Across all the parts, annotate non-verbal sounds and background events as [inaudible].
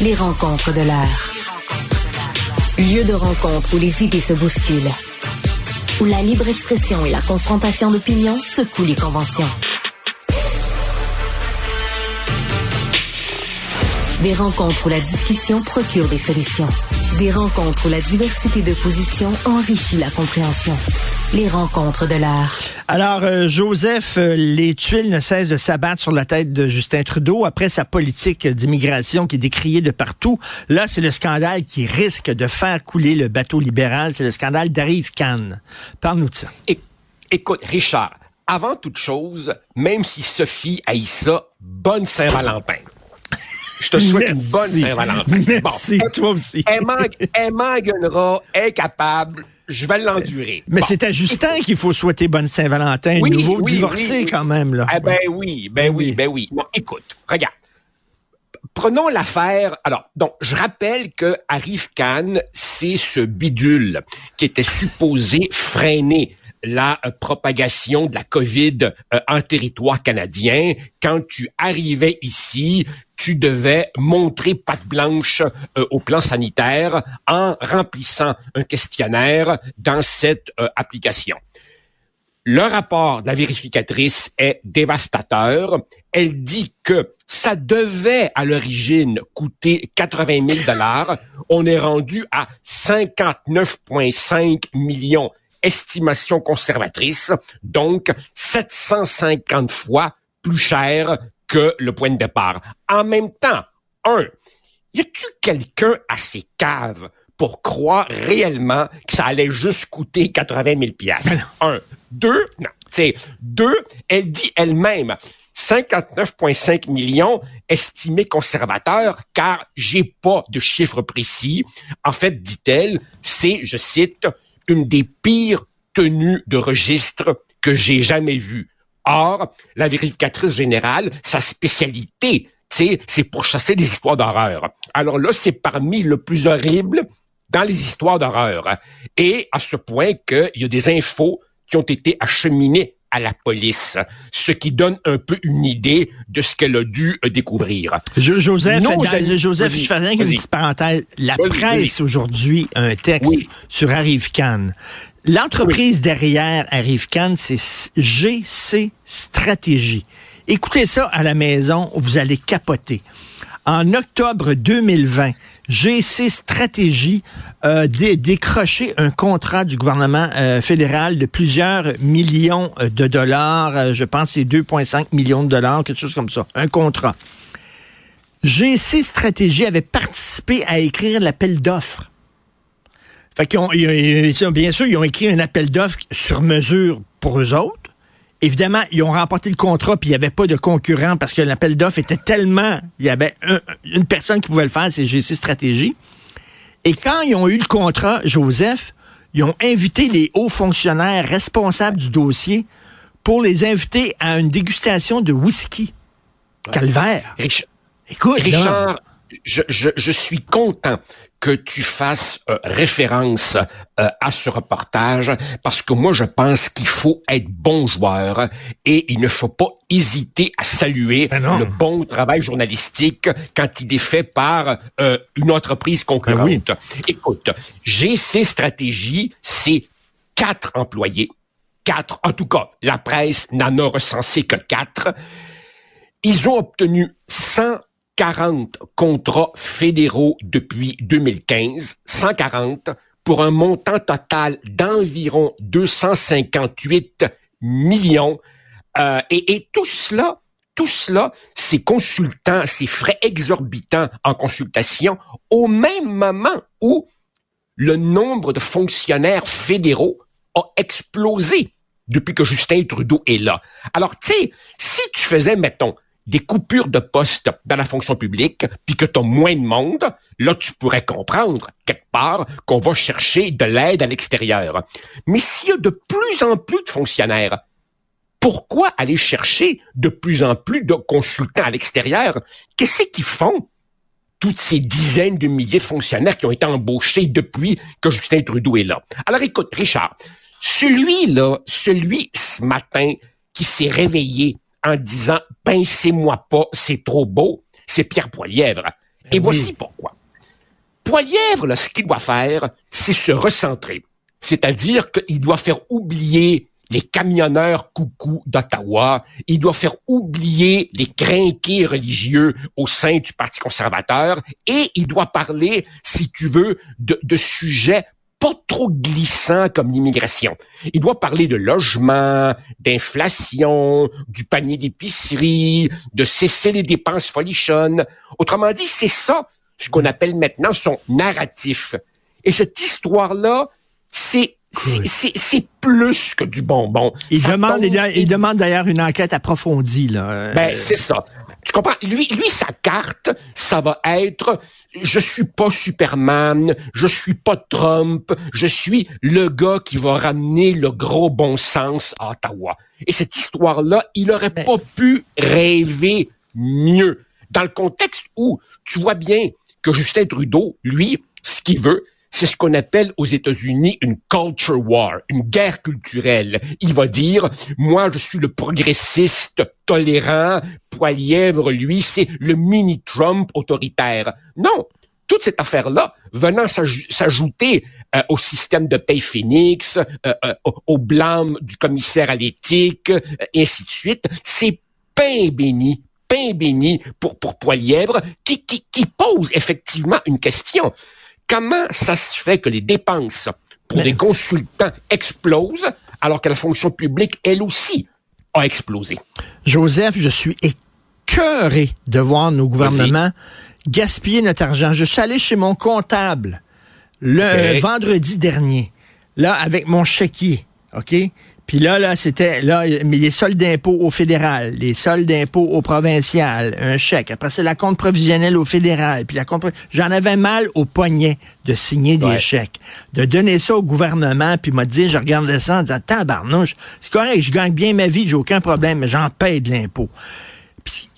Les rencontres de l'heure. Lieu de rencontre où les idées se bousculent. Où la libre expression et la confrontation d'opinions secouent les conventions. Des rencontres où la discussion procure des solutions. Des rencontres où la diversité de positions enrichit la compréhension. Les rencontres de l'art. Alors, euh, Joseph, euh, les tuiles ne cessent de s'abattre sur la tête de Justin Trudeau après sa politique d'immigration qui est décriée de partout. Là, c'est le scandale qui risque de faire couler le bateau libéral. C'est le scandale d'Arrive Cannes. Parle-nous de ça. écoute, Richard, avant toute chose, même si Sophie haït ça, bonne Saint-Valentin. Je te souhaite une bonne Saint-Valentin. Merci, toi aussi. Elle, m'engueulera, elle est capable, je vais l'endurer. Mais c'est à Justin qu'il faut souhaiter bonne Saint-Valentin, oui, nouveau divorcé quand même. Là. Eh ben oui, ben oui, ben oui. Écoute, regarde. Prenons l'affaire. Alors, donc, je rappelle que Arif Khan, c'est ce bidule qui était supposé freiner la euh, propagation de la COVID euh, en territoire canadien. Quand tu arrivais ici, tu devais montrer patte blanche euh, au plan sanitaire en remplissant un questionnaire dans cette application. Le rapport de la vérificatrice est dévastateur. Elle dit que ça devait à l'origine coûter 80 000 dollars. On est rendu à 59,5 millions estimation conservatrice, donc 750 fois plus cher que le point de départ. En même temps, un, y a-tu quelqu'un à ses caves pour croire réellement que ça allait juste coûter 80 000 pièces Un. Deux, non, c'est deux, elle dit elle-même 59,5 millions estimés conservateurs car j'ai pas de chiffre précis. En fait, dit-elle, c'est, je cite, une des pires tenues de registre que j'ai jamais vues. Or, la vérificatrice générale, sa spécialité, c'est pour chasser des histoires d'horreur. Alors là, c'est parmi le plus horrible dans les histoires d'horreur. Et à ce point qu'il y a des infos qui ont été acheminées à la police, ce qui donne un peu une idée de ce qu'elle a dû euh, découvrir. Joseph, Joseph, je fais rien une petite parenthèse. La presse aujourd'hui a un texte sur Arrive Khan. L'entreprise derrière Arrive Khan, c'est GC Stratégie. Écoutez ça à la maison, vous allez capoter. En octobre 2020, GC Stratégie a décroché un contrat du gouvernement euh, fédéral de plusieurs millions euh, de dollars. Euh, je pense c'est 2,5 millions de dollars, quelque chose comme ça. Un contrat. GC Stratégie avait participé à écrire l'appel d'offres. Fait qu'ils ont, bien sûr, ils ont écrit un appel d'offres sur mesure pour eux autres. Évidemment, ils ont remporté le contrat, puis il n'y avait pas de concurrent parce que l'appel d'offres était tellement... Il y avait une personne qui pouvait le faire, c'est GC Stratégie. Et quand ils ont eu le contrat, Joseph, ils ont invité les hauts fonctionnaires responsables du dossier pour les inviter à une dégustation de whisky. Calvaire. Écoute, Richard, je, je, je, suis content que tu fasses euh, référence euh, à ce reportage parce que moi je pense qu'il faut être bon joueur et il ne faut pas hésiter à saluer ben le bon travail journalistique quand il est fait par euh, une entreprise concurrente. Ben Écoute, GC Stratégie, c'est quatre employés. Quatre, en tout cas, la presse n'en a recensé que quatre. Ils ont obtenu 100 40 contrats fédéraux depuis 2015, 140 pour un montant total d'environ 258 millions. Euh, et, et, tout cela, tout cela, ces consultants, ces frais exorbitants en consultation, au même moment où le nombre de fonctionnaires fédéraux a explosé depuis que Justin Trudeau est là. Alors, tu sais, si tu faisais, mettons, des coupures de poste dans la fonction publique, puis que tu as moins de monde, là, tu pourrais comprendre, quelque part, qu'on va chercher de l'aide à l'extérieur. Mais s'il y a de plus en plus de fonctionnaires, pourquoi aller chercher de plus en plus de consultants à l'extérieur? Qu'est-ce qu'ils font? Toutes ces dizaines de milliers de fonctionnaires qui ont été embauchés depuis que Justin Trudeau est là? Alors écoute, Richard, celui-là, celui ce matin qui s'est réveillé en disant pincez-moi pas, c'est trop beau, c'est Pierre Poilièvre. Et ben voici pourquoi. Poilièvre, là, ce qu'il doit faire, c'est se recentrer. C'est-à-dire qu'il doit faire oublier les camionneurs coucou d'Ottawa. Il doit faire oublier les crinqués religieux au sein du Parti conservateur et il doit parler, si tu veux, de, de sujets pas trop glissants comme l'immigration. Il doit parler de logement, d'inflation, du panier d'épicerie, de cesser les dépenses folichonnes. Autrement dit, c'est ça ce qu'on appelle maintenant son narratif. Et cette histoire-là, c'est c'est plus que du bonbon. Il demande, il, demande d'ailleurs une enquête approfondie. Là. Ben, c'est ça. Tu comprends? Lui, lui, sa carte, ça va être je suis pas Superman, je suis pas Trump, je suis le gars qui va ramener le gros bon sens à Ottawa. Et cette histoire-là, il aurait pas pu rêver mieux. Dans le contexte où tu vois bien que Justin Trudeau, lui, ce qu'il veut, c'est ce qu'on appelle aux États-Unis une culture war, une guerre culturelle. Il va dire, moi, je suis le progressiste tolérant, Poilièvre, lui, c'est le mini-Trump autoritaire. Non, toute cette affaire-là venant s'ajouter euh, au système de paye Phoenix, euh, euh, au blâme du commissaire à l'éthique, et ainsi de suite, c'est pain béni, pain béni pour, pour Poilièvre, qui, pose effectivement une question. Comment ça se fait que les dépenses pour des consultants explosent alors que la fonction publique, elle aussi, a explosé? Joseph, je suis écœuré de voir nos gouvernements gaspiller notre argent. Je suis allé chez mon comptable le vendredi dernier, là, avec mon chéquier, OK? Puis là, là, c'était là, mais les soldes d'impôts au fédéral, les soldes d'impôts au provincial, un chèque. Après, c'est la compte provisionnelle au fédéral. Puis la compte J'en avais mal au poignet de signer des chèques. De donner ça au gouvernement, puis m'a dit, je regarde ça en disant Tabarnouche, c'est correct, je gagne bien ma vie, j'ai aucun problème, mais j'en paye de l'impôt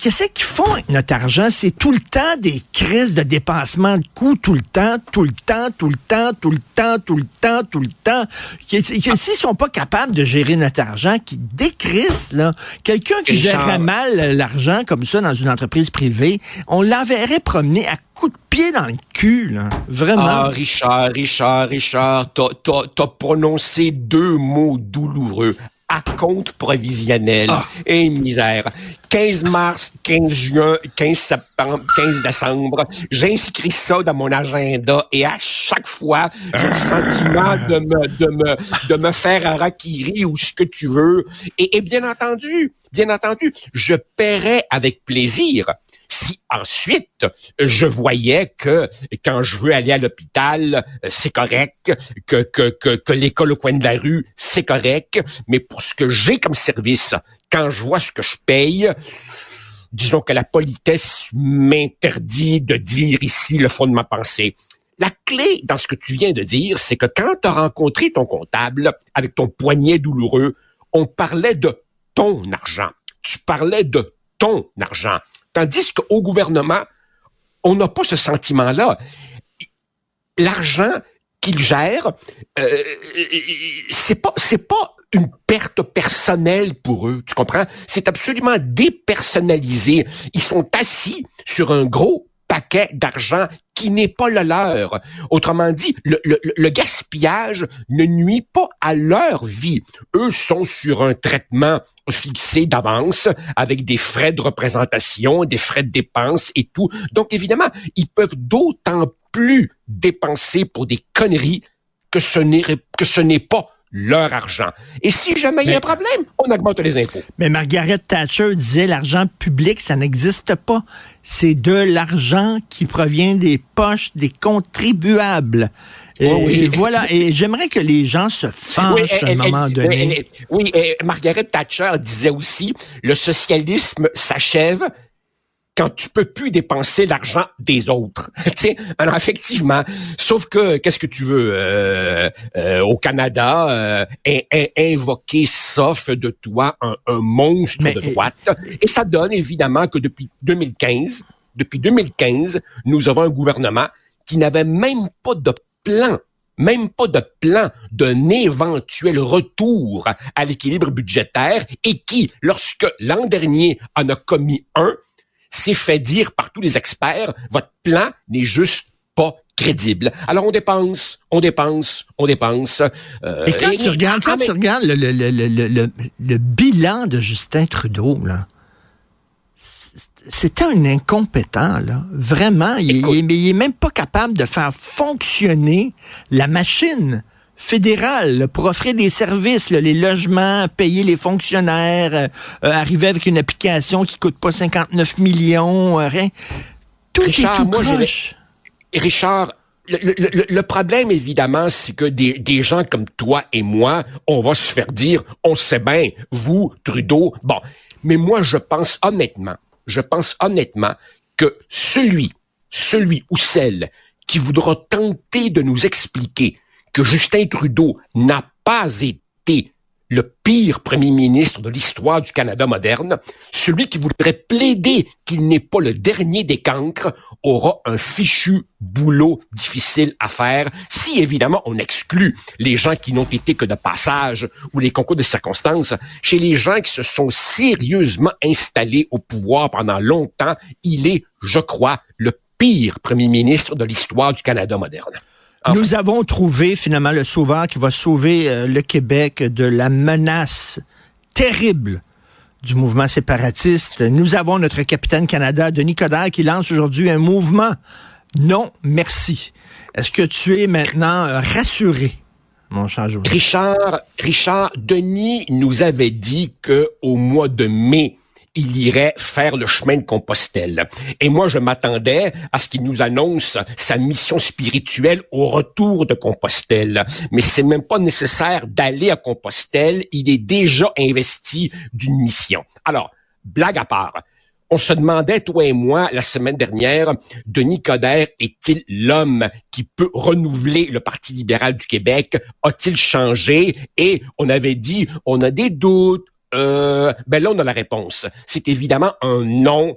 qu'est-ce qu'ils font avec notre argent? C'est tout le temps des crises de dépassement de coûts, tout le temps, tout le temps, tout le temps, tout le temps, tout le temps, tout le temps. S'ils sont pas capables de gérer notre argent, qui décrissent, là, quelqu'un qui gérerait mal l'argent comme ça dans une entreprise privée, on l'enverrait promener à coups de pied dans le cul, là. Vraiment. Ah, Richard, Richard, Richard, t'as prononcé deux mots douloureux à compte provisionnel. Ah. Et misère. 15 mars, 15 juin, 15 septembre, 15 décembre, j'inscris ça dans mon agenda et à chaque fois, j'ai le sentiment de me, de me, de me faire un rakiri ou ce que tu veux. Et, et bien entendu, bien entendu, je paierai avec plaisir si ensuite je voyais que quand je veux aller à l'hôpital, c'est correct, que, que, que, l'école au coin de la rue, c'est correct, mais pour ce que j'ai comme service, quand je vois ce que je paye, disons que la politesse m'interdit de dire ici le fond de ma pensée. La clé dans ce que tu viens de dire, c'est que quand tu as rencontré ton comptable avec ton poignet douloureux, on parlait de ton argent. Tu parlais de ton argent. Tandis qu'au gouvernement, on n'a pas ce sentiment-là. L'argent qu'ils gèrent, euh, c'est pas une perte personnelle pour eux, tu comprends? C'est absolument dépersonnalisé. Ils sont assis sur un gros paquet d'argent qui n'est pas le leur. Autrement dit, le, gaspillage ne nuit pas à leur vie. Eux sont sur un traitement fixé d'avance avec des frais de représentation, des frais de dépenses et tout. Donc évidemment, ils peuvent d'autant plus dépenser pour des conneries que ce n'est que ce n'est pas leur argent. Et si jamais il y a un problème, on augmente les impôts. Mais Margaret Thatcher disait l'argent public, ça n'existe pas. C'est de l'argent qui provient des poches des contribuables. et, voilà. Et j'aimerais que les gens se fâchent à un moment donné. oui, et Margaret Thatcher disait aussi, le socialisme s'achève quand tu peux plus dépenser l'argent des autres. [laughs] tu alors effectivement, sauf que qu'est-ce que tu veux euh, euh, au Canada euh, invoquer sauf de toi un, monstre de droite et ça donne évidemment que depuis 2015, depuis 2015, nous avons un gouvernement qui n'avait même pas de plan même pas de plan d'un éventuel retour à l'équilibre budgétaire et qui, lorsque l'an dernier en a commis un, c'est fait dire par tous les experts, votre plan n'est juste pas crédible. Alors on dépense, on dépense, on dépense. Euh, et quand tu regardes, quand tu regardes le, le, le, le, bilan de Justin Trudeau, là, c'était un incompétent, là. Vraiment. Il, il, est même pas capable de faire fonctionner la machine fédérale pour offrir des services, les logements, payer les fonctionnaires, euh, euh, arriver avec une application qui coûte pas 59 millions, rien. Tout est tout croche. Richard, le, problème, évidemment, c'est que des, gens comme toi et moi, on va se faire dire, on sait bien, vous, Trudeau, bon. Mais moi, je pense honnêtement, je pense honnêtement que celui, celui ou celle qui voudra tenter de nous expliquer que Justin Trudeau n'a pas été le pire premier ministre de l'histoire du Canada moderne, celui qui voudrait plaider qu'il n'est pas le dernier des cancres, aura un fichu boulot difficile à faire, si évidemment on exclut les gens qui n'ont été que de passage ou les concours de circonstances. Chez les gens qui se sont sérieusement installés au pouvoir pendant longtemps, il est, je crois, le pire premier ministre de l'histoire du Canada moderne. Nous avons trouvé finalement le sauveur qui va sauver euh, le Québec de la menace terrible du mouvement séparatiste. Nous avons notre capitaine Canada, Denis Coderre, qui lance aujourd'hui un mouvement non merci. Est-ce que tu es maintenant euh, rassuré? Mon cher Richard, Richard, Denis nous avait dit que au mois de mai, il irait faire le chemin de Compostelle. Et moi, je m'attendais à ce qu'il nous annonce sa mission spirituelle au retour de Compostelle. Mais c'est même pas nécessaire d'aller à Compostelle. Il est déjà investi d'une mission. Alors, blague à part. On se demandait, toi et moi, la semaine dernière, Denis Coderre est-il l'homme qui peut renouveler le Parti libéral du Québec? A-t-il changé? Et on avait dit, on a des doutes, euh, ben là, on a la réponse. C'est évidemment un non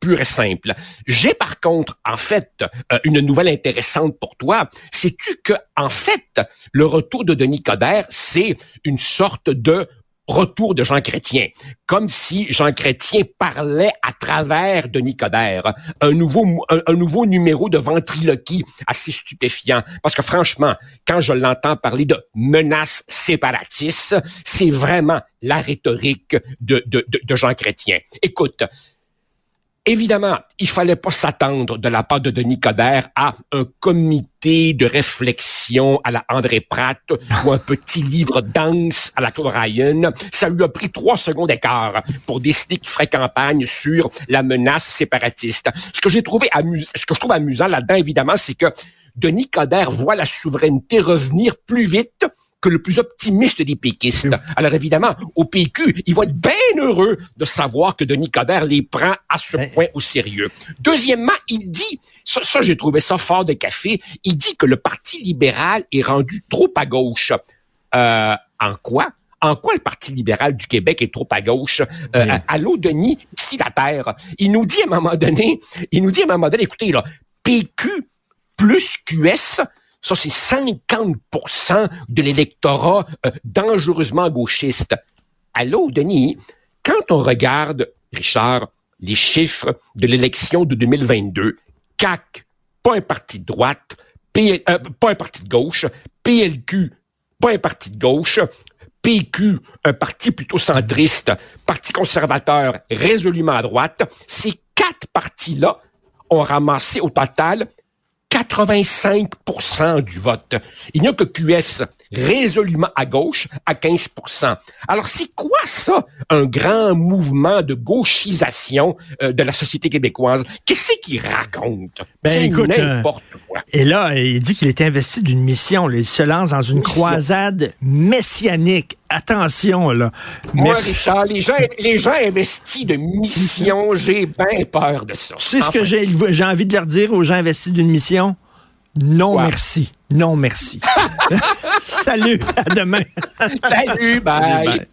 pur et simple. J'ai par contre, en fait, euh, une nouvelle intéressante pour toi. Sais-tu que, en fait, le retour de Denis Coderre, c'est une sorte de retour de Jean Chrétien, comme si Jean Chrétien parlait à travers de Nicodère, un nouveau un, nouveau numéro de ventriloquie assez stupéfiant. Parce que franchement, quand je l'entends parler de menaces séparatistes, c'est vraiment la rhétorique de, de, de Jean Chrétien. Écoute, Évidemment, il fallait pas s'attendre de la part de Denis Coderre à un comité de réflexion à la André Pratt ou un petit livre dense à la Claude Ryan. Ça lui a pris trois secondes d'écart pour décider qu'il ferait campagne sur la menace séparatiste. Ce que j'ai trouvé amusant, ce que je trouve amusant là-dedans, évidemment, c'est que Denis Coderre voit la souveraineté revenir plus vite que le plus optimiste des péquistes. Alors évidemment, au PQ, ils vont être bien heureux de savoir que Denis Coderre les prend à ce point au sérieux. Deuxièmement, il dit, ça, ça j'ai trouvé ça fort de café, il dit que le Parti libéral est rendu trop à gauche. Euh, en quoi? en quoi le Parti libéral du Québec est trop à gauche? Euh, allô, Denis, ici la terre. Il nous dit à un moment donné, il nous dit à un moment donné, écoutez, là, PQ plus QS, ça, c'est 50% de l'électorat euh, dangereusement gauchiste. Allô, Denis, quand on regarde, Richard, les chiffres de l'élection de 2022, CAC, pas un parti de droite, euh, pas un parti de gauche, PLQ, pas un parti de gauche, PQ, un parti plutôt centriste, Parti conservateur résolument à droite, ces quatre partis-là ont ramassé au total 85% du vote. Il n'y a que QS résolument à gauche à 15% Alors c'est quoi ça, un grand mouvement de gauchisation euh, de la société québécoise? Qu'est-ce qu'il raconte? Ben, c'est n'importe euh, quoi. Et là, il dit qu'il est investi d'une mission. Il se lance dans une croisade messianique. Attention, là. Moi, Richard, les gens, les gens investis de mission, j'ai bien peur de ça. Tu sais ce que j'ai, j'ai envie de leur dire aux gens investis d'une mission? Non, merci. Non, merci. [laughs] Salut, à demain. Salut, bye.